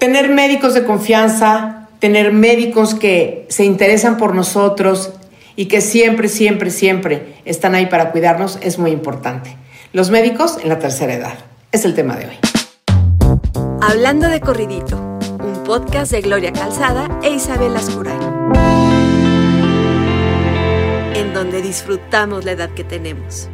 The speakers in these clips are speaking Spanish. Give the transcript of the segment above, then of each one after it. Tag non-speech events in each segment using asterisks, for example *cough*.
tener médicos de confianza, tener médicos que se interesan por nosotros y que siempre, siempre, siempre están ahí para cuidarnos es muy importante. Los médicos en la tercera edad. Es el tema de hoy. Hablando de corridito, un podcast de Gloria Calzada e Isabel Ascuray. En donde disfrutamos la edad que tenemos.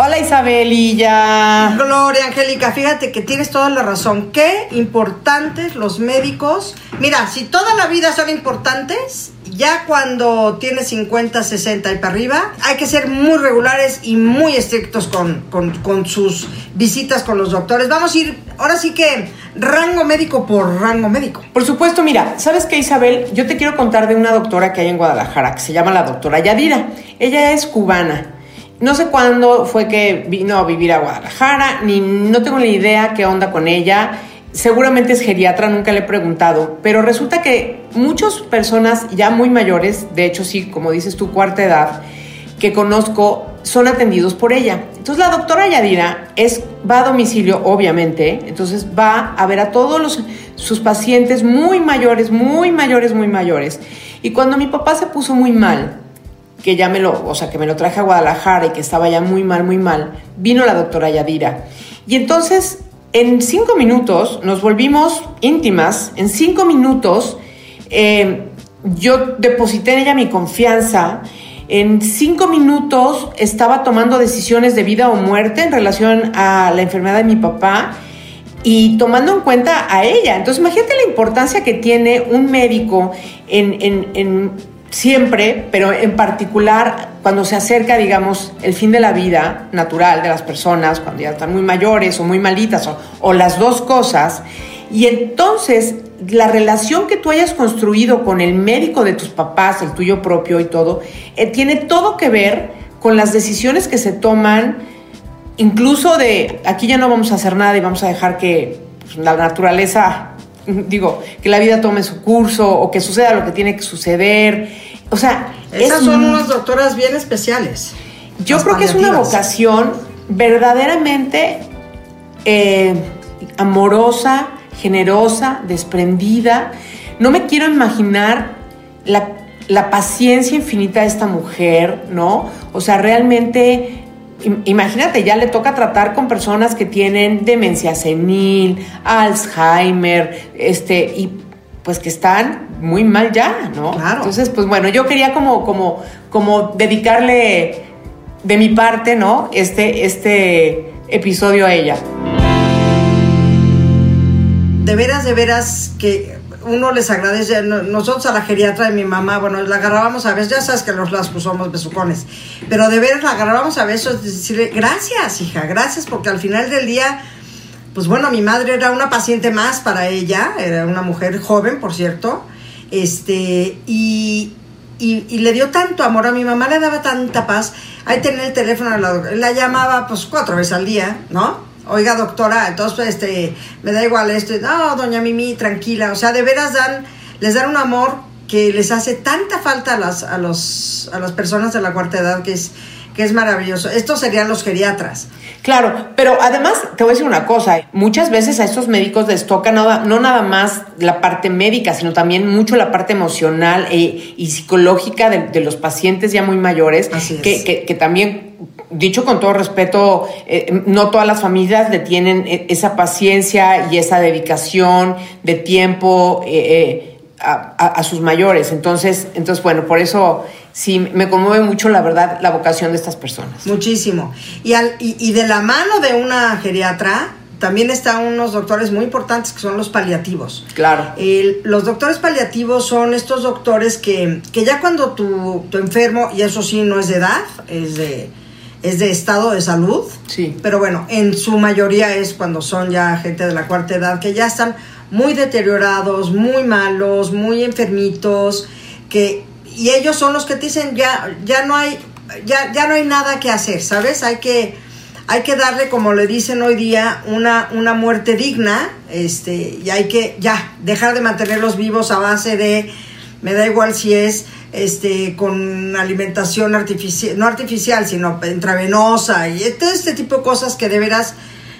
Hola Isabelilla. Gloria Angélica, fíjate que tienes toda la razón. Qué importantes los médicos. Mira, si toda la vida son importantes, ya cuando tienes 50, 60 y para arriba, hay que ser muy regulares y muy estrictos con, con, sus visitas con los doctores. Vamos a ir, ahora sí que rango médico por rango médico. Por supuesto, mira, ¿sabes qué, Isabel? Yo te quiero contar de una doctora que hay en Guadalajara, que se llama la doctora Yadira. Ella es cubana no sé cuándo fue que vino a vivir a Guadalajara, ni no tengo ni idea qué onda con ella. Seguramente es geriatra, nunca le he preguntado, pero resulta que muchas personas ya muy mayores, de hecho sí, como dices tu cuarta edad, que conozco, son atendidos por ella. Entonces la doctora Yadira es, va a domicilio, obviamente, entonces va a ver a todos los, sus pacientes muy mayores, muy mayores, muy mayores. Y cuando mi papá se puso muy mal, que ya me lo, o sea, que me lo traje a Guadalajara y que estaba ya muy mal, muy mal, vino la doctora Yadira. Y entonces, en cinco minutos, nos volvimos íntimas, en cinco minutos, eh, yo deposité en ella mi confianza, en cinco minutos estaba tomando decisiones de vida o muerte en relación a la enfermedad de mi papá y tomando en cuenta a ella. Entonces, imagínate la importancia que tiene un médico en, en siempre, pero en particular cuando se acerca, digamos, el fin de la vida natural de las personas, cuando ya están muy mayores o muy malitas, o, las dos cosas, y entonces la relación que tú hayas construido con el médico de tus papás, el tuyo propio y todo, eh, tiene todo que ver con las decisiones que se toman, incluso de aquí ya no vamos a hacer nada y vamos a dejar que pues, la naturaleza *laughs* digo, que la vida tome su curso o que suceda lo que tiene que suceder. O sea, esas son unas doctoras bien especiales. Yo creo que es una vocación verdaderamente eh, amorosa, generosa, desprendida. No me quiero imaginar la, la paciencia infinita de esta mujer, ¿no? O sea, realmente imagínate, ya le toca tratar con personas que tienen demencia senil, Alzheimer, este, y pues que están muy mal ya, ¿no? Claro. Entonces, pues bueno, yo quería como, como, como dedicarle de mi parte, ¿no? Este, este episodio a ella. De veras, de veras que uno les agradece, nosotros a la geriatra de mi mamá, bueno, la agarrábamos a veces, ya sabes que los lascos somos besucones, pero de veras la agarrábamos a veces, decirle, gracias, hija, gracias, porque al final del día, pues bueno, mi madre era una paciente más para ella, era una mujer joven, por cierto, este, y, y, le dio tanto amor a mi mamá, le daba tanta paz, ahí tenía el teléfono, la, la llamaba pues cuatro veces al día, ¿no? Oiga doctora, entonces este, me da igual esto, no, doña Mimi, tranquila, o sea, de veras dan, les dan un amor que les hace tanta falta a las, a los, a las personas de la cuarta edad que es, que es maravilloso. Estos serían los geriatras. Claro, pero además te voy a decir una cosa, muchas veces a estos médicos les toca no, no nada más la parte médica, sino también mucho la parte emocional e, y psicológica de, los pacientes ya muy mayores, que, que, que, también dicho con todo respeto, eh, no todas las familias le tienen eh, esa paciencia y esa dedicación de tiempo eh, a, sus mayores. Entonces, entonces, bueno, por eso sí me conmueve mucho, la verdad, la vocación de estas personas. Muchísimo. Y, al, y, de la mano de una geriatra, también están unos doctores muy importantes que son los paliativos. Claro. los doctores paliativos son estos doctores que, que ya cuando tu, tu enfermo, y eso sí no es de edad, es de es de estado de salud. Sí. Pero bueno, en su mayoría es cuando son ya gente de la cuarta edad que ya están muy deteriorados, muy malos, muy enfermitos, que y ellos son los que te dicen ya ya no hay ya, ya no hay nada que hacer, ¿sabes? Hay que hay que darle como le dicen hoy día una una muerte digna, este, y hay que ya dejar de mantenerlos vivos a base de me da igual si es este, con alimentación artificial, no artificial, sino intravenosa y todo este tipo de cosas que de veras,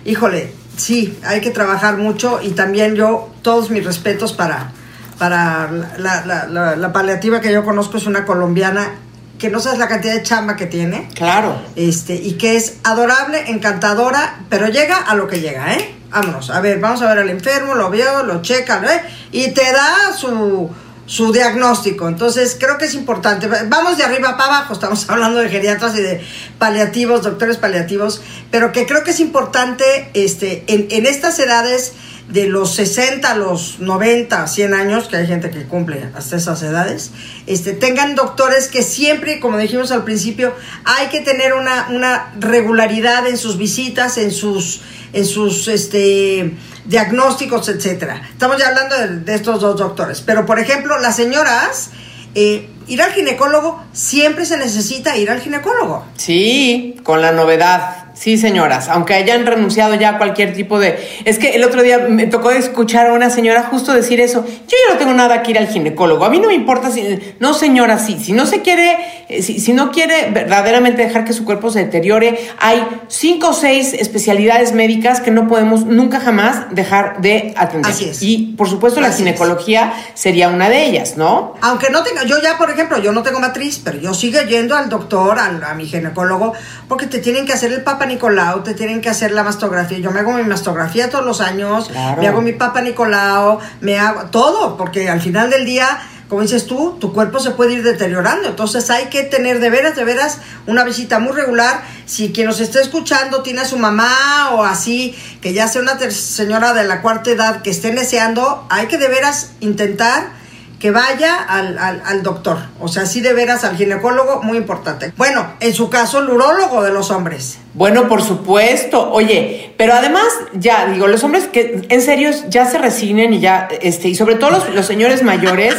híjole, sí, hay que trabajar mucho y también yo, todos mis respetos para, para la, la- la- la paliativa que yo conozco, es una colombiana que no sabes la cantidad de chamba que tiene. Claro. Este, y que es adorable, encantadora, pero llega a lo que llega, ¿eh? Vámonos, a ver, vamos a ver al enfermo, lo veo, lo checa, ¿eh? Y te da su, su diagnóstico. Entonces, creo que es importante. Vamos de arriba para abajo, estamos *laughs* hablando de geriatras y de paliativos, doctores paliativos, pero que creo que es importante este, en, estas edades de los 60 a los 90, 100 años, que hay gente que cumple hasta esas edades, este, tengan doctores que siempre, como dijimos al principio, hay que tener una, una regularidad en sus visitas, en sus, en sus este, diagnósticos, etcétera. Estamos ya hablando de, estos dos doctores. Pero, por ejemplo, las señoras, eh, ir al ginecólogo, siempre se necesita ir al ginecólogo. Sí, con la novedad. Sí, señoras, aunque hayan renunciado ya a cualquier tipo de... Es que el otro día me tocó escuchar a una señora justo decir eso. Yo ya no tengo nada que ir al ginecólogo. A mí no me importa si... No, señora, sí. Si no se quiere... eh, Si, si no quiere verdaderamente dejar que su cuerpo se deteriore, hay cinco o seis especialidades médicas que no podemos nunca jamás dejar de atender. Así es. Y, por supuesto, la es. ginecología sería una de ellas, ¿no? Aunque no tenga, yo ya, por ejemplo, yo no tengo matriz, pero yo sigo yendo al doctor, al- a mi ginecólogo, porque te tienen que hacer el Papa Nicolau, te tienen que hacer la mastografía. Yo me hago mi mastografía todos los años, Claro. me hago mi Papa Nicolau, me hago todo, porque al final del día, como dices tú, tu cuerpo se puede ir deteriorando. Entonces hay que tener de veras, de veras, una visita muy regular. Si quien nos esté escuchando tiene a su mamá o así, que ya sea una señora de la cuarta edad que esté deseando, hay que de veras intentar que vaya al, al, al doctor. O sea, sí de veras al ginecólogo, muy importante. Bueno, en su caso, el urólogo de los hombres. Bueno, por supuesto. Oye, pero además, ya digo, los hombres que en serio ya se resignen y ya, este, y sobre todo los, los señores mayores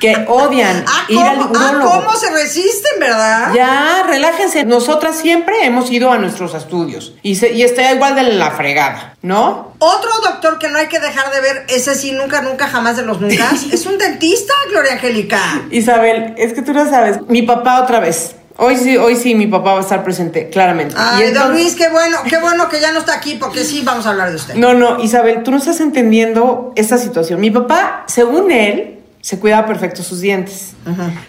que odian Ah, ir al ¿cómo, ah, urólogo. ¿cómo se resisten, verdad? Ya, relájense. Nosotras siempre hemos ido a nuestros estudios y, se, y está igual de la fregada, ¿no? Otro doctor que no hay que dejar de ver, ese sí, nunca, nunca, jamás de los nunca, *laughs* es un dentista, Gloria Angélica. Isabel, es que tú no sabes. Mi papá otra vez. Hoy sí, hoy sí, mi papá va a estar presente, claramente. Ay, Y don Luis, qué bueno, qué bueno que ya no está aquí, porque sí vamos a hablar de usted. No, no, Isabel, tú no estás entendiendo esta situación. Mi papá, según él, se cuidaba perfecto sus dientes.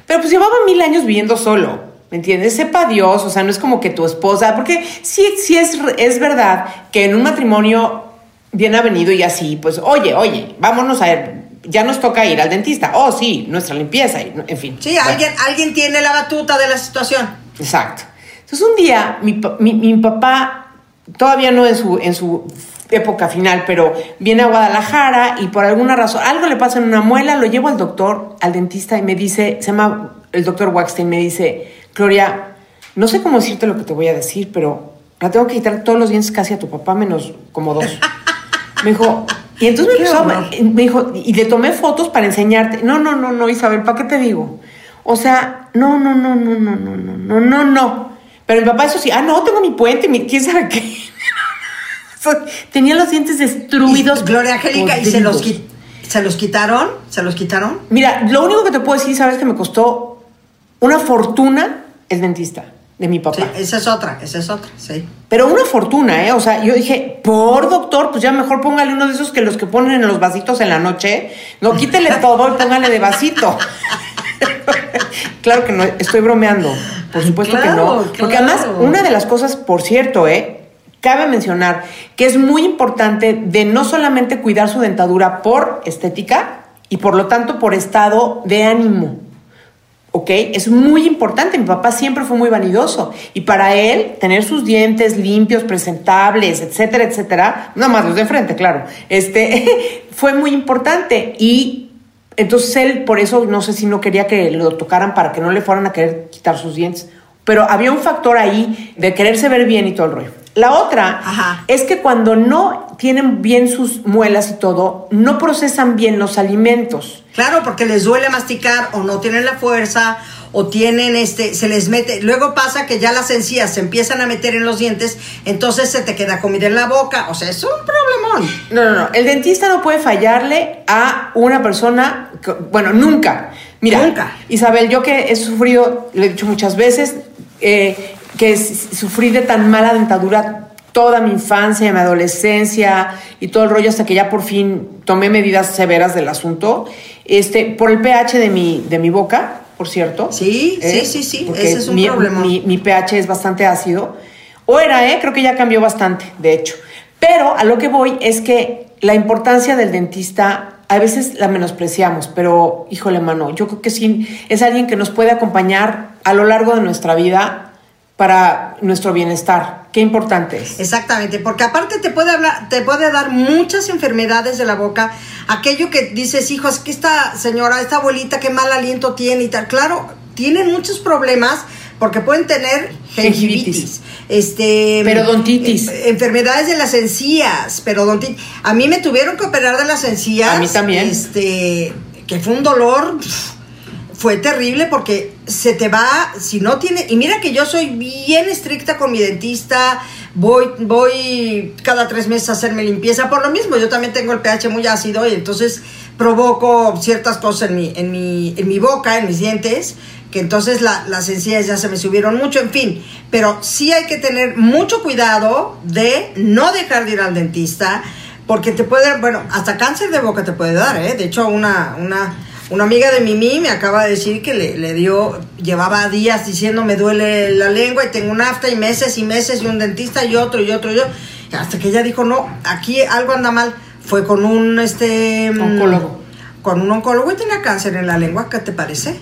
Pero pues llevaba mil años viviendo solo. ¿Me entiendes? Sepa Dios, o sea, no es como que tu esposa, porque sí, sí es, es verdad que en un matrimonio bien avenido y así, pues, oye, oye, vámonos a ver, ya nos toca ir al dentista. Oh, sí, nuestra limpieza, y, en fin. Sí, Bueno. alguien, alguien tiene la batuta de la situación. Exacto. Entonces un día mi, mi- mi papá, todavía no en su, en su época final, pero viene a Guadalajara y por alguna razón, algo le pasa en una muela, lo llevo al doctor, al dentista y me dice, se llama el doctor Waxstein, me dice, Gloria, no sé cómo decirte lo que te voy a decir, pero la tengo que quitar todos los dientes casi a tu papá, menos como dos. *laughs* Me dijo, y entonces me empezó me dijo, y le tomé fotos para enseñarte. No, no, no, no, Isabel, ¿para qué te digo? O sea, no, no, no, no, no, no, no, no, no, no. Pero mi papá, eso sí, ah, no, tengo mi puente, mi, quién sabe qué. Tenía los dientes destruidos. Y Gloria Angélica, ¿y se los, se los quitaron? ¿Se los quitaron? Mira, lo único que te puedo decir, sabes que me costó una fortuna el dentista de mi papá. Sí, esa es otra, esa es otra, sí. Pero una fortuna, ¿eh? O sea, yo dije, por doctor, pues ya mejor póngale uno de esos que los que ponen en los vasitos en la noche. No, quítele *laughs* todo y póngale de vasito. *laughs* claro que no, estoy bromeando. Por supuesto que Claro, no. Porque además, una de las cosas, por cierto, ¿eh? Cabe mencionar que es muy importante de no solamente cuidar su dentadura por estética y por lo tanto por estado de ánimo. ¿Ok? Es muy importante. Mi papá siempre fue muy vanidoso. Y para él, tener sus dientes limpios, presentables, etcétera, etcétera, nada más los de frente, claro, este, *laughs* fue muy importante. Y entonces él, por eso, no sé si no quería que lo tocaran para que no le fueran a querer quitar sus dientes. Pero había un factor ahí de quererse ver bien y todo el rollo. La otra Ajá. es que cuando no tienen bien sus muelas y todo, no procesan bien los alimentos. Claro, porque les duele masticar o no tienen la fuerza o tienen este, se les mete, luego pasa que ya las encías se empiezan a meter en los dientes, entonces se te queda comida en la boca, o sea, es un problemón. No, no, no. El dentista no puede fallarle a una persona, que- bueno, nunca. Mira, Nunca. Isabel, yo que he sufrido, lo he dicho muchas veces, eh, que sufrí de tan mala dentadura toda mi infancia, mi adolescencia y todo el rollo hasta que ya por fin tomé medidas severas del asunto. Este, por el pH de mi, de mi boca, por cierto. Sí, sí, ¿eh? sí, sí, Porque ese es un mi, problema. Mi, mi pH es bastante ácido. O era, ¿eh? Creo que ya cambió bastante, de hecho. Pero a lo que voy es que la importancia del dentista a veces la menospreciamos, pero híjole, mano, yo creo que sí es alguien que nos puede acompañar a lo largo de nuestra vida para nuestro bienestar. Qué importante es. Exactamente, porque aparte te puede hablar, te puede dar muchas enfermedades de la boca, aquello que dices, hijo, es que esta señora, esta abuelita, qué mal aliento tiene y tal. Claro, tienen muchos problemas porque pueden tener gingivitis, este, Periodontitis. eh, enfermedades de las encías, periodontitis. A mí me tuvieron que operar de las encías. A mí también. Este, que fue un dolor fue terrible porque se te va, si no tiene, y mira que yo soy bien estricta con mi dentista, voy, voy cada tres meses a hacerme limpieza, por lo mismo, yo también tengo el pH muy ácido y entonces provoco ciertas cosas en mi, en mi, en mi boca, en mis dientes, que entonces la- las encías ya se me subieron mucho, en fin, pero sí hay que tener mucho cuidado de no dejar de ir al dentista, porque te puede, bueno, hasta cáncer de boca te puede dar, ¿eh? De hecho, una, una, una amiga de Mimi me acaba de decir que le, le dio, llevaba días diciendo me duele la lengua y tengo un afta y meses y meses y un dentista y otro y otro y otro. Hasta que ella dijo, no, aquí algo anda mal. Fue con un, este... mm, Oncólogo. Con un oncólogo y tenía cáncer en la lengua, ¿qué te parece?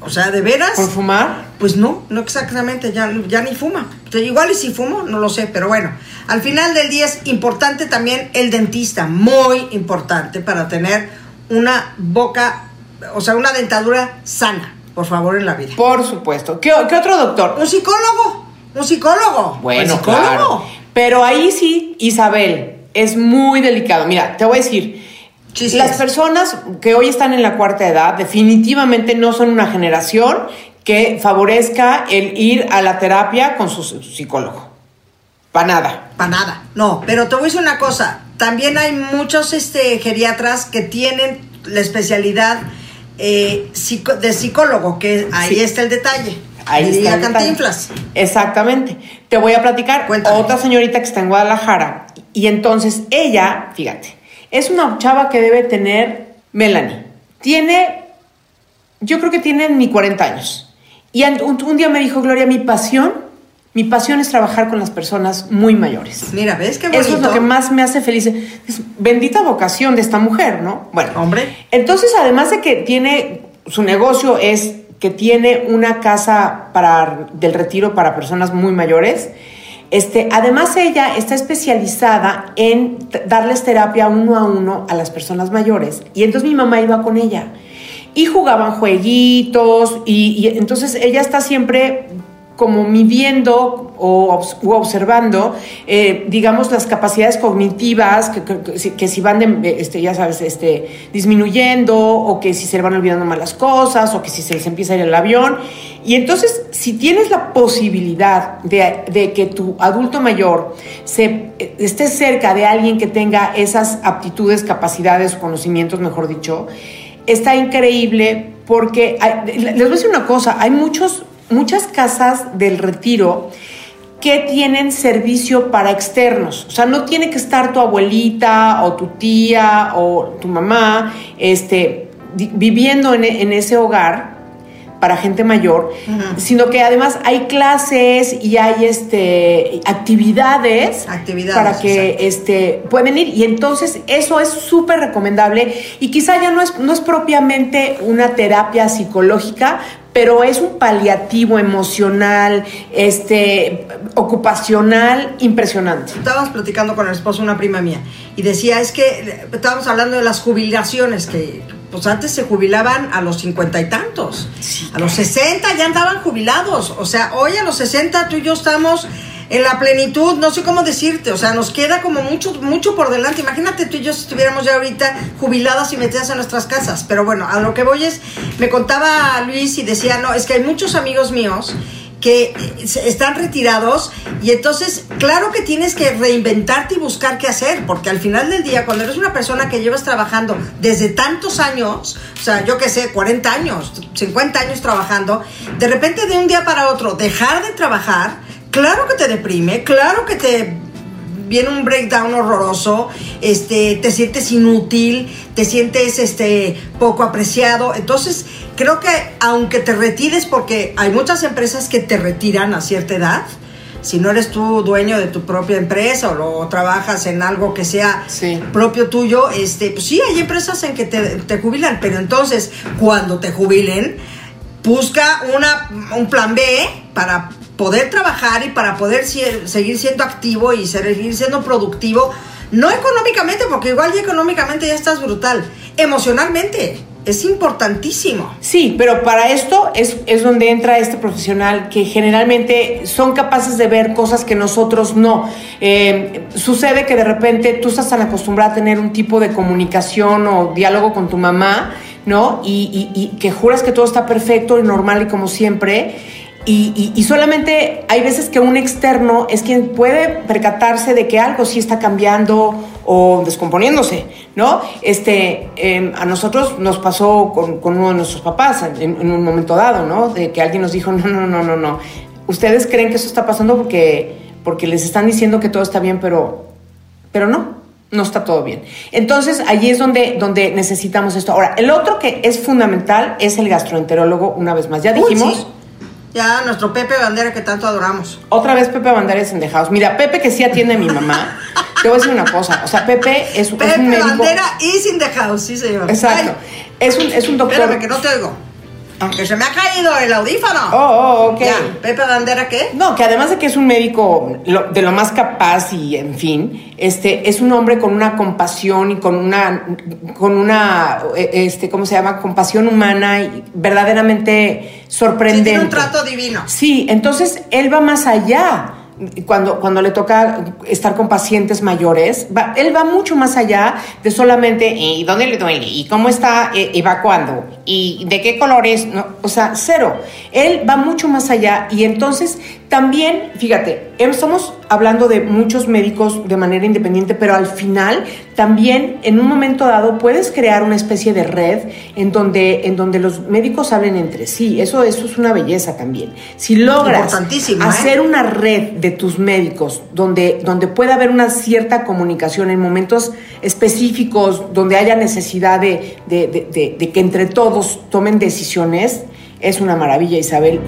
O sea, de veras... ¿Por fumar? Pues no, no exactamente, ya, ya ni fuma. Igual y si fumo, no lo sé, pero bueno, al final del día es importante también el dentista, muy importante para tener una boca, o sea, una dentadura sana, por favor, en la vida. Por supuesto. ¿Qué, qué otro doctor? Un psicólogo, un psicólogo. Bueno, ¿Un psicólogo? claro. Pero ahí sí, Isabel, es muy delicado. Mira, te voy a decir, Las personas que hoy están en la cuarta edad definitivamente no son una generación que favorezca el ir a la terapia con su psicólogo. Para nada. Para nada. No, pero te voy a decir una cosa. También hay muchos este, geriatras que tienen la especialidad eh, psico- de psicólogo, que ahí Sí. está el detalle. Ahí Diría está. el detalle. Cantinflas. Exactamente. Te voy a platicar Cuéntame. otra señorita que está en Guadalajara. Y entonces ella, fíjate, es una chava que debe tener Melanie. Tiene, yo creo que tiene ni 40 años. Y un, un día me dijo, Gloria, mi pasión, mi pasión es trabajar con las personas muy mayores. Mira, ¿ves qué bonito? Eso es lo que más me hace feliz. Es bendita vocación de esta mujer, ¿no? Bueno, Hombre. Entonces, además de que tiene, su negocio es que tiene una casa para, del retiro para personas muy mayores. Este, además, ella está especializada en darles terapia uno a uno a las personas mayores. Y entonces mi mamá iba con ella. Y jugaban jueguitos. Y, y entonces ella está siempre como midiendo o, o observando, eh, digamos, las capacidades cognitivas que, que- si- van, de- este, ya sabes, este, disminuyendo o que si se le van olvidando más las cosas o que si se les empieza a ir el avión. Y entonces, si tienes la posibilidad de, que tu adulto mayor se, eh, esté cerca de alguien que tenga esas aptitudes, capacidades, conocimientos, mejor dicho, está increíble porque les voy a decir una cosa, hay muchos, muchas casas del retiro que tienen servicio para externos. O sea, no tiene que estar tu abuelita o tu tía o tu mamá este, viviendo en, en ese hogar para gente mayor, sino que además hay clases y hay este, actividades, Actividades, para que exacto. este, pueden ir. Y entonces eso es súper recomendable y quizá ya no es, no es propiamente una terapia psicológica, pero es un paliativo emocional, este, ocupacional impresionante. Estábamos platicando con el esposo de una prima mía y decía, es que estábamos hablando de las jubilaciones, que pues antes se jubilaban a los cincuenta y tantos, a los 60 ya andaban jubilados, o sea, hoy a los 60 tú y yo estamos en la plenitud, no sé cómo decirte, o sea, nos queda como mucho, mucho por delante, imagínate tú y yo si estuviéramos ya ahorita jubiladas y metidas en nuestras casas, pero bueno, a lo que voy es, me contaba Luis y decía, no, es que hay muchos amigos míos que están retirados y entonces claro que tienes que reinventarte y buscar qué hacer, porque al final del día cuando eres una persona que llevas trabajando desde tantos años, o sea, yo qué sé, 40 años, 50 años trabajando, de repente de un día para otro dejar de trabajar claro que te deprime, claro que te viene un breakdown horroroso, este, te sientes inútil, te sientes este, poco apreciado. Entonces, creo que aunque te retires, porque hay muchas empresas que te retiran a cierta edad, si no eres tú dueño de tu propia empresa o, lo, trabajas en algo que sea propio tuyo, este, pues sí, hay empresas en que te, te, jubilan, pero entonces cuando te jubilen, busca una, un plan B para poder trabajar y para poder seguir siendo activo y seguir siendo productivo, no económicamente, porque igual ya económicamente ya estás brutal, emocionalmente. Es importantísimo. Sí, pero para esto es, es, donde entra este profesional que generalmente son capaces de ver cosas que nosotros no. Eh, sucede que de repente tú estás tan acostumbrada a tener un tipo de comunicación o diálogo con tu mamá, ¿no? Y, y que juras que todo está perfecto y normal y como siempre y, solamente hay veces que un externo es quien puede percatarse de que algo sí está cambiando o descomponiéndose, ¿no? Este, em, a nosotros nos pasó con, uno de nuestros papás en, un momento dado, ¿no? De que alguien nos dijo, no, no, no, no, no. Ustedes creen que eso está pasando porque, porque les están diciendo que todo está bien, pero, pero no, no está todo bien. Entonces, allí es donde, donde necesitamos esto. Ahora, el otro que es fundamental es el gastroenterólogo, una vez más. Ya dijimos... Ya, nuestro Pepe Bandera que tanto adoramos. Otra vez Pepe Bandera es en The House. Mira, Pepe que sí atiende a mi mamá. Te voy a decir una cosa. O sea, Pepe es, Pepe es un médico. Bandera is in the house, sí señor. Exacto. Es un, es un doctor. Espérame, que no te oigo. Que se me ha caído el audífono. Oh, oh, ok. Ya, ¿Pepe Bandera qué? No, que además de que es un médico de lo más capaz y en fin, este, es un hombre con una compasión y con una, con una, e, este, ¿cómo se llama? Compasión humana y verdaderamente sorprendente. tiene un trato divino. Sí, entonces él va más allá cuando, cuando le toca estar con pacientes mayores, él va mucho más allá de solamente ¿y dónde le duele? ¿y cómo está eh, evacuando? ¿y de qué colores? No, o sea, cero. Él va mucho más allá y entonces también, fíjate, estamos hablando de muchos médicos de manera independiente, pero al final también en un momento dado puedes crear una especie de red en donde, en donde los médicos hablen entre sí. Eso, eso es una belleza también. Si logras ¿eh? hacer una red de tus médicos donde, donde pueda haber una cierta comunicación en momentos específicos, donde haya necesidad de, de que entre todos tomen decisiones, es una maravilla, Isabel.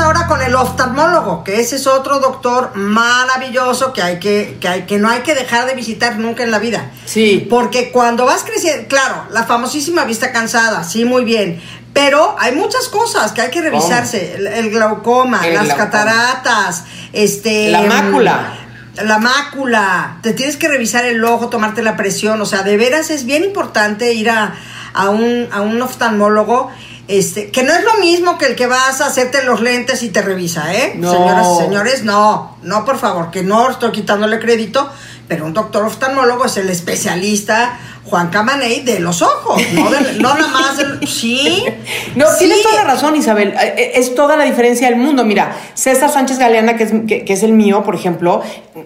Ahora con el oftalmólogo, que ese es otro doctor maravilloso que hay que, que, hay, que no hay que dejar de visitar nunca en la vida. Sí. Porque cuando vas creciendo, claro, la famosísima vista cansada, sí, muy bien. Pero hay muchas cosas que hay que revisarse. El, glaucoma, las cataratas, este. La mácula. La mácula. Te tienes que revisar el ojo, tomarte la presión. O sea, de veras es bien importante ir a, a un, a un oftalmólogo este, que no es lo mismo que el que vas a hacerte los lentes y te revisa, ¿eh? Señoras y señores, no, no, por favor, que no estoy quitándole crédito, pero un doctor oftalmólogo es el especialista Juan Camaney de los ojos, no, no nada más del, sí. *laughs* No, tienes toda la razón, Isabel. Eh, eh, es toda la diferencia del mundo. Mira, César Sánchez Galeana, que es, que, es el mío, por ejemplo,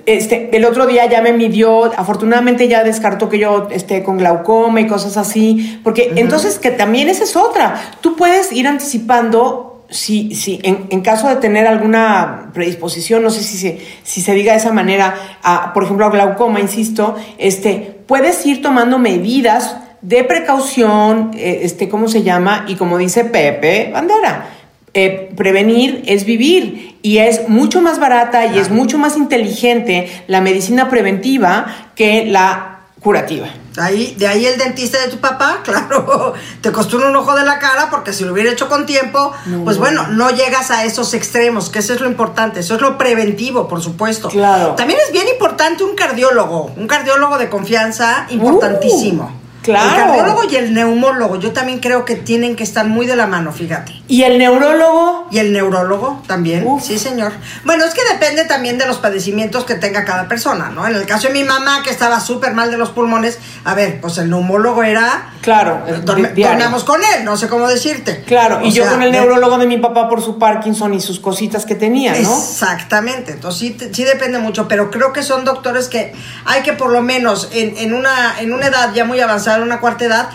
este, el otro día ya me midió, afortunadamente ya descartó que yo esté con glaucoma y cosas así, porque entonces que también esa es otra. Tú puedes ir anticipando si, si en, en, caso de tener alguna predisposición, no sé si se, si se diga de esa manera, a, por ejemplo, a glaucoma, insisto, este, puedes ir tomando medidas de precaución, eh, este, ¿cómo se llama? Y como dice Pepe Bandera, eh, prevenir es vivir y es mucho más barata y es mucho más inteligente la medicina preventiva que la curativa. Ahí, de ahí el dentista de tu papá, *laughs* claro, te costó un ojo de la cara porque si lo hubiera hecho con tiempo, pues bueno, no llegas a esos extremos, que eso es lo importante, eso es lo preventivo, por supuesto. Claro. También es bien importante un cardiólogo, un cardiólogo de confianza importantísimo. Claro. El cardiólogo y el neumólogo, yo también creo que tienen que estar muy de la mano, fíjate. ¿Y el neurólogo? Y el neurólogo también, sí señor. Bueno, es que depende también de los padecimientos que tenga cada persona, ¿no? En el caso de mi mamá, que estaba súper mal de los pulmones, a ver, pues el neumólogo era... Claro, dormíamos con él, no sé cómo decirte. Claro, y yo con el neurólogo de mi papá por su Parkinson y sus cositas que tenía, ¿no? Exactamente, entonces sí, sí depende mucho, pero creo que son doctores que hay que por lo menos en, en, una, en una edad ya muy avanzada, una cuarta edad,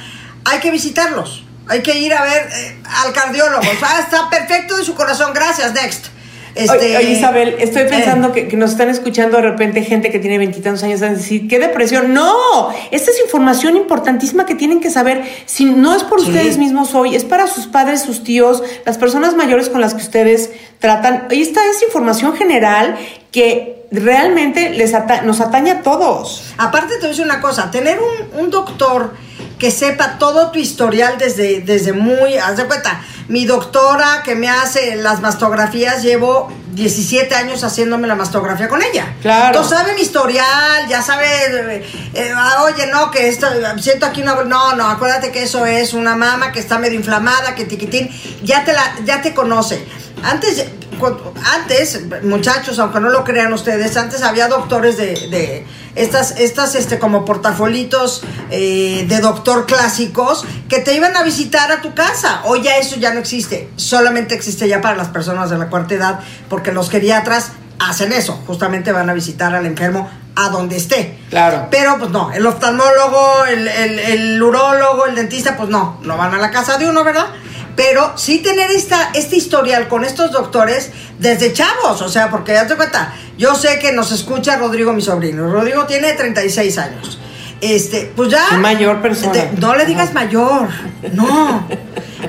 hay que visitarlos. Hay que ir a ver eh, al cardiólogo. Ah, está perfecto de su corazón. Gracias, next. Este, oye, Isabel, estoy pensando que, que, nos están escuchando de repente gente que tiene veintitantos años a decir, ¿qué depresión? No, esta es información importantísima que tienen que saber. Si no es por Sí. ustedes mismos hoy, es para sus padres, sus tíos, las personas mayores con las que ustedes tratan. Esta es información general que realmente les ata- nos atañe a todos. Aparte te voy a decir una cosa, tener un, un doctor que sepa todo tu historial desde, desde muy, haz de cuenta, mi doctora que me hace las mastografías, llevo 17 años haciéndome la mastografía con ella. Claro. Entonces sabe mi historial, ya sabe, eh, eh, ah, oye, no, que esto, siento aquí una, no, no, acuérdate que eso es una mama que está medio inflamada, que tiquitín, ya te la, ya te conoce. Antes, antes, muchachos, aunque no lo crean ustedes, antes había doctores de, de estas, estas, este, como portafolitos eh, de doctor clásicos que te iban a visitar a tu casa. Hoy ya eso ya no existe. Solamente existe ya para las personas de la cuarta edad, porque los geriatras hacen eso. Justamente van a visitar al enfermo a donde esté. Claro. Pero pues no, el oftalmólogo, el, el, el urólogo, el dentista, pues no, no van a la casa de uno, ¿verdad? Pero sí tener esta, este historial con estos doctores desde chavos, o sea, porque date cuenta, yo sé que nos escucha Rodrigo, mi sobrino. Rodrigo tiene 36 años. Este, pues ya. Mayor persona. Te- no le digas mayor, no.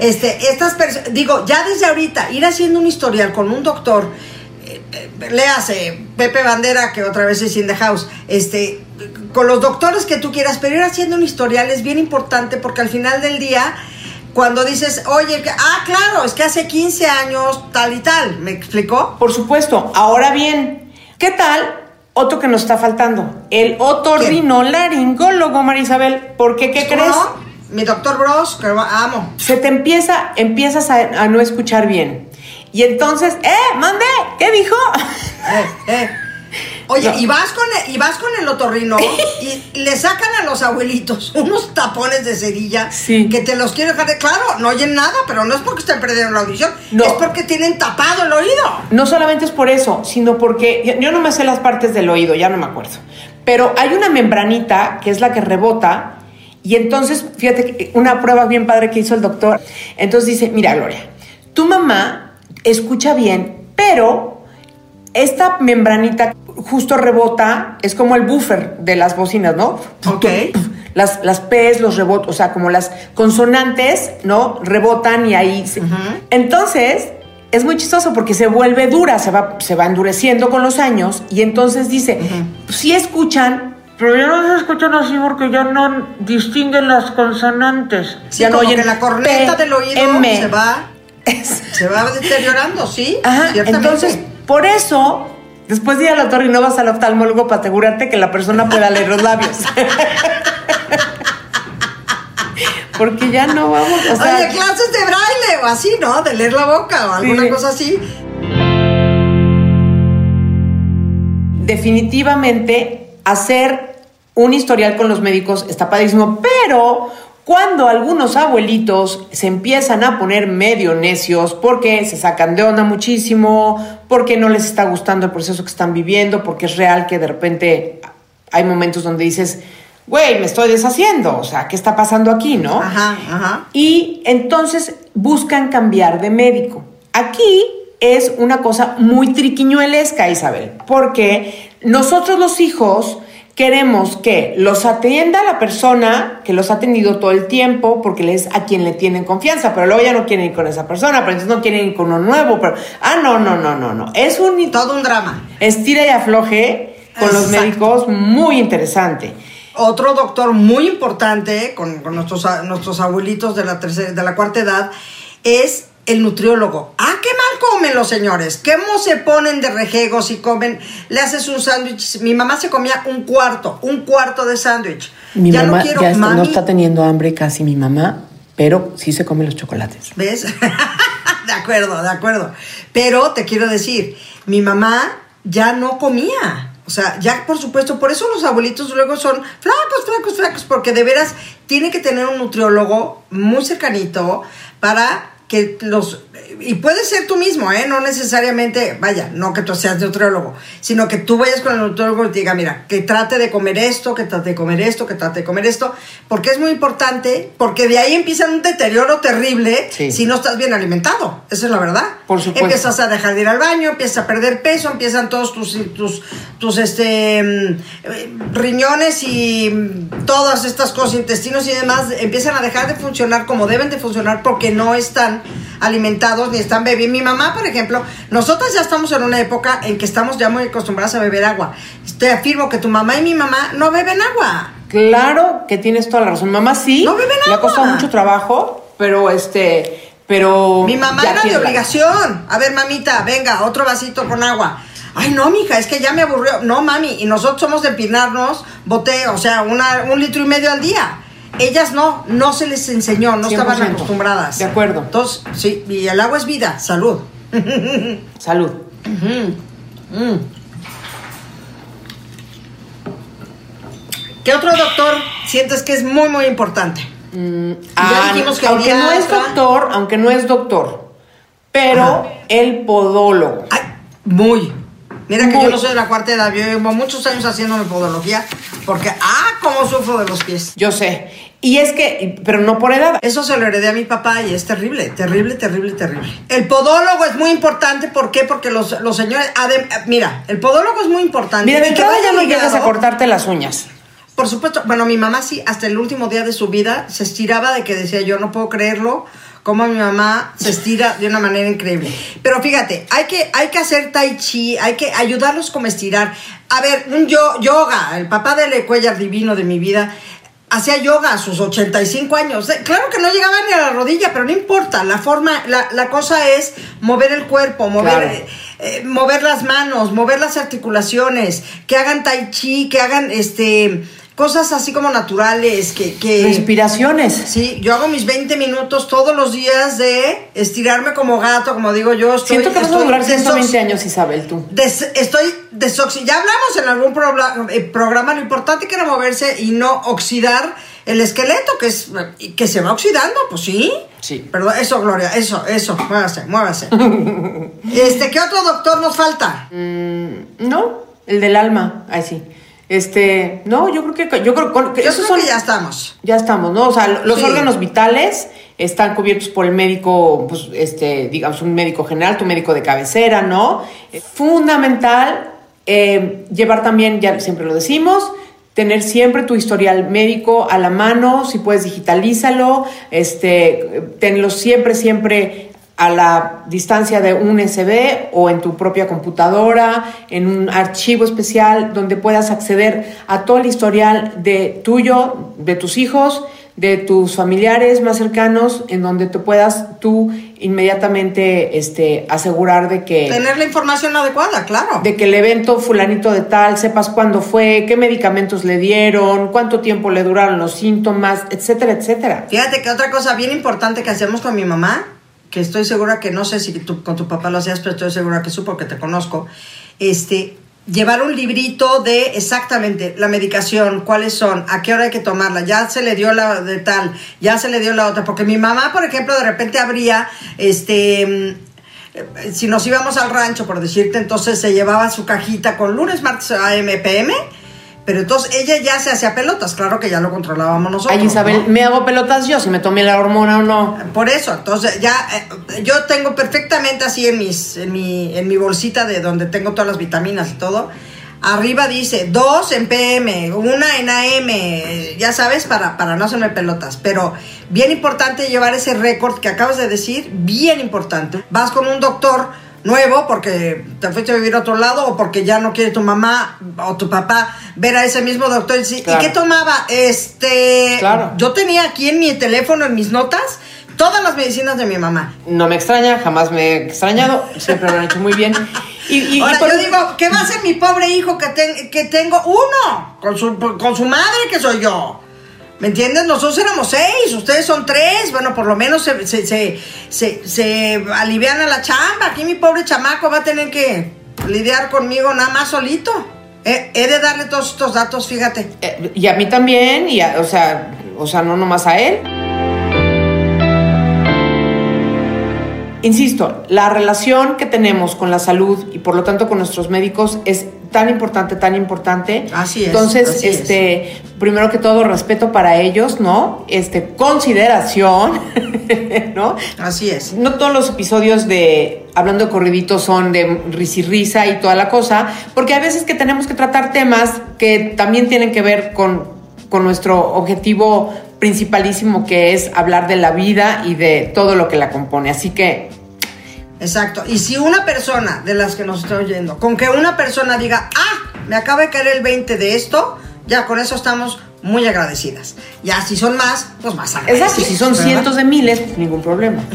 Este, estas personas, digo, ya desde ahorita, ir haciendo un historial con un doctor, eh, eh, léase Pepe Bandera, que otra vez es in the house, este, con los doctores que tú quieras, pero ir haciendo un historial es bien importante porque al final del día, cuando dices, oye, ah, claro, es que hace 15 años tal y tal, ¿me explicó? Por supuesto. Ahora bien, ¿qué tal otro que nos está faltando? El otorrinolaringólogo, Marisabel. ¿Por qué? ¿Qué ¿Cómo crees? no? Mi doctor Bros, que amo. Se te empieza, empiezas a, a no escuchar bien. Y entonces, ¡eh, mande! ¿Qué dijo? Eh, eh. Oye, No. y vas con el, y vas con el otorrino *laughs* y le sacan a los abuelitos *laughs* unos tapones de cerilla Sí. que te los quiero dejar de claro, no oyen nada, pero no es porque estén perdiendo la audición, No. es porque tienen tapado el oído. No solamente es por eso, sino porque yo- yo no me sé las partes del oído, ya no me acuerdo. Pero hay una membranita que es la que rebota y entonces, fíjate, que una prueba bien padre que hizo el doctor. Entonces dice, mira Gloria, tu mamá escucha bien, pero esta membranita justo rebota, es como el buffer de las bocinas, ¿no? Ok. Las, las P's, los rebotos, o sea, como las consonantes, ¿no? Rebotan y ahí. se- Entonces, es muy chistoso porque se vuelve dura, se va, se va endureciendo con los años y entonces dice, si escuchan, pero ya no se escuchan así porque ya no distinguen las consonantes. Sí, ya no como oyen que la corneta del oído M. se va *laughs* se va deteriorando, ¿sí? Ajá, entonces, por eso, después de ir al doctor y no vas al oftalmólogo para asegurarte que la persona pueda leer los labios. *laughs* Porque ya no vamos, o sea, Oye, clases de braille o así, ¿no? De leer la boca o alguna Sí. cosa así. definitivamente hacer un historial con los médicos está padrísimo, pero cuando algunos abuelitos se empiezan a poner medio necios porque se sacan de onda muchísimo, porque no les está gustando el proceso que están viviendo, porque es real que de repente hay momentos donde dices, güey, me estoy deshaciendo, o sea, ¿qué está pasando aquí, no? Ajá, ajá. Y entonces buscan cambiar de médico. Aquí es una cosa muy triquiñuelesca, Isabel, porque nosotros los hijos queremos que los atienda la persona que los ha atendido todo el tiempo, porque es a quien le tienen confianza, pero luego ya no quieren ir con esa persona, pero entonces no quieren ir con uno nuevo, pero, ah, no, no, no, no, no. Es un Todo un drama. estira y afloje con los médicos muy interesante. Otro doctor muy importante con, con nuestros, nuestros abuelitos de la, tercera, de la cuarta edad es el nutriólogo. Ah, qué mal comen los señores. ¿Cómo se ponen de rejegos y comen? Le haces un sándwich. Mi mamá se comía un cuarto, un cuarto de sándwich. Mi ya mamá no quiero ya está- no está teniendo hambre casi mi mamá, pero sí se come los chocolates. ¿Ves? *laughs* de acuerdo, de acuerdo. Pero te quiero decir, mi mamá ya no comía. O sea, ya por supuesto, por eso los abuelitos luego son flacos, flacos, flacos, porque de veras tiene que tener un nutriólogo muy cercanito para que los y puede ser tú mismo, ¿eh? No necesariamente, vaya, no que tú seas nutriólogo, sino que tú vayas con el nutriólogo y te diga, mira, que trate de comer esto, que trate de comer esto, que trate de comer esto, porque es muy importante, porque de ahí empieza un deterioro terrible Sí. si no estás bien alimentado. Esa es la verdad. Por supuesto. Empiezas a dejar de ir al baño, empiezas a perder peso, empiezan todos tus, tus, tus este, mm, riñones y mm, todas estas cosas, intestinos y demás, empiezan a dejar de funcionar como deben de funcionar porque no están alimentados ni están bebiendo. Mi mamá, por ejemplo, nosotros ya estamos en una época en que estamos ya muy acostumbradas a beber agua. Te afirmo que tu mamá y mi mamá no beben agua. Claro que tienes toda la razón. Mamá sí. No beben Le ha agua. costado mucho trabajo, pero este, pero. Mi mamá era de la- obligación. A ver, mamita, venga, otro vasito con agua. Ay, no, mija, es que ya me aburrió. No, mami, y nosotros somos de empinarnos, boté, o sea, una, un litro y medio al día. Ellas no, no se les enseñó, no estaban 100%. acostumbradas. De acuerdo. Entonces, sí, y el agua es vida, salud. *laughs* Salud. ¿Qué otro doctor sientes que es muy, muy importante? Ah, dijimos que aunque no es doctor, aunque no es doctor, pero Ajá. el podólogo. Ay, muy. Mira que yo no soy de la cuarta edad, yo llevo muchos años haciéndome podología, porque, ah, cómo sufro de los pies. Yo sé. Y es que, pero no por edad. Eso se lo heredé a mi papá y es terrible, terrible, terrible, terrible. El podólogo es muy importante, ¿por qué? Porque los, los señores, adem- mira, el podólogo es muy importante. Mira, de entrada ya no llegas a cortarte las uñas. Por supuesto, bueno, mi mamá sí, hasta el último día de su vida se estiraba de que decía, yo no puedo creerlo, cómo mi mamá se estira de una manera increíble. Pero fíjate, hay que, hay que hacer tai chi, hay que ayudarlos como a estirar. A ver, un yo, yoga, el papá de Cuellar divino de mi vida, hacía yoga a sus 85 años. Eh, Claro que no llegaba ni a la rodilla, pero no importa, la forma, la, la cosa es mover el cuerpo, mover... Claro. eh, eh, mover las manos, mover las articulaciones, que hagan tai chi, que hagan este cosas así como naturales, que, que Respiraciones. sí, yo hago mis 20 minutos todos los días de estirarme como gato, como digo yo, estoy Siento que vas a durar desox- 120 años, Isabel, tú. des- estoy desoxi ya hablamos en algún eh, programa lo importante que era moverse y no oxidar el esqueleto que es que se va oxidando, pues sí. Sí. Perdón, eso Gloria, eso, eso, muévase, muévase. *laughs* este, ¿qué otro doctor nos falta? No, el del alma. Ay, sí. Este, no, yo creo que yo creo que Yo esos creo son que ya estamos. Ya estamos, ¿no? O sea, los Sí. órganos vitales están cubiertos por el médico, pues, este, digamos, un médico general, tu médico de cabecera, ¿no? Es fundamental eh, llevar también, ya siempre lo decimos, tener siempre tu historial médico a la mano, si puedes digitalízalo, este, tenlo siempre, siempre a la distancia de un USB o en tu propia computadora, en un archivo especial donde puedas acceder a todo el historial de tuyo, de tus hijos, de tus familiares más cercanos, en donde te puedas tú inmediatamente este, asegurar de que Tener la información adecuada, claro. de que el evento fulanito de tal, sepas cuándo fue, qué medicamentos le dieron, cuánto tiempo le duraron los síntomas, etcétera, etcétera. Fíjate que otra cosa bien importante que hacemos con mi mamá, que estoy segura que no sé si tú con tu papá lo hacías, pero estoy segura que tú porque te conozco, este, llevar un librito de exactamente la medicación, cuáles son, a qué hora hay que tomarla, ya se le dio la de tal, ya se le dio la otra, porque mi mamá, por ejemplo, de repente abría, este... Si nos íbamos al rancho, por decirte, entonces se llevaba su cajita con lunes, martes, AM, PM, pero entonces ella ya se hacía pelotas, claro que ya lo controlábamos nosotros. Ay, Isabel, ¿no? ¿me hago pelotas yo si me tomé la hormona o no? Por eso, entonces ya eh, yo tengo perfectamente así en mis en mi en mi bolsita de donde tengo todas las vitaminas y todo. Arriba dice dos en PM, una en AM, ya sabes, para, para no hacerme pelotas. Pero bien importante llevar ese récord que acabas de decir, bien importante. Vas con un doctor nuevo porque te fuiste a vivir a otro lado o porque ya no quiere tu mamá o tu papá ver a ese mismo doctor y decir, Claro. ¿y qué tomaba? Este, Claro. yo tenía aquí en mi teléfono, en mis notas, todas las medicinas de mi mamá. No me extraña, jamás me he extrañado, siempre lo han hecho muy bien. Y, y- y Ahora por- yo digo, ¿qué va a hacer mi pobre hijo que, ten- que tengo uno? Con su, con su madre que soy yo. ¿Me entiendes? Nosotros éramos seis, ustedes son tres. Bueno, por lo menos se, se, se, se, alivian a la chamba. Aquí mi pobre chamaco va a tener que lidiar conmigo nada más solito. He de darle todos estos datos, fíjate. eh, y a mí también, y a- o sea, o sea, no nomás a él. insisto, la relación que tenemos con la salud y por lo tanto con nuestros médicos es tan importante, tan importante. Así es, Entonces, así es. este, primero que todo, respeto para ellos, ¿no? Este, consideración, *laughs* ¿no? Así es. No todos los episodios de Hablando de Corridito son de risa y risa y toda la cosa, porque hay veces que tenemos que tratar temas que también tienen que ver con, con nuestro objetivo principalísimo, que es hablar de la vida y de todo lo que la compone. Así que Exacto. Y si una persona de las que nos está oyendo, con que una persona diga, ah, me acaba de caer el 20 de esto, ya con eso estamos muy agradecidas. Ya si son más, pues más agradecidas. Exacto, si son ¿verdad? cientos de miles, ningún problema. *laughs*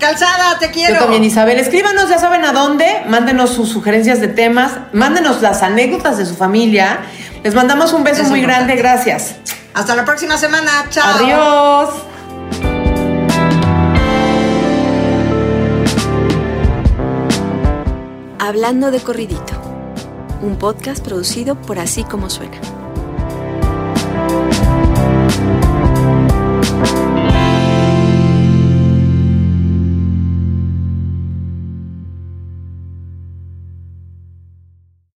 Calzada, te quiero. Yo también, Isabel. Escríbanos, ya saben a dónde. Mándenos sus sugerencias de temas. Mándenos las anécdotas de su familia. Les mandamos un beso Es muy importante. grande. Gracias. Hasta la próxima semana. Chao. Adiós. Hablando de corridito, un podcast producido por Así Como Suena.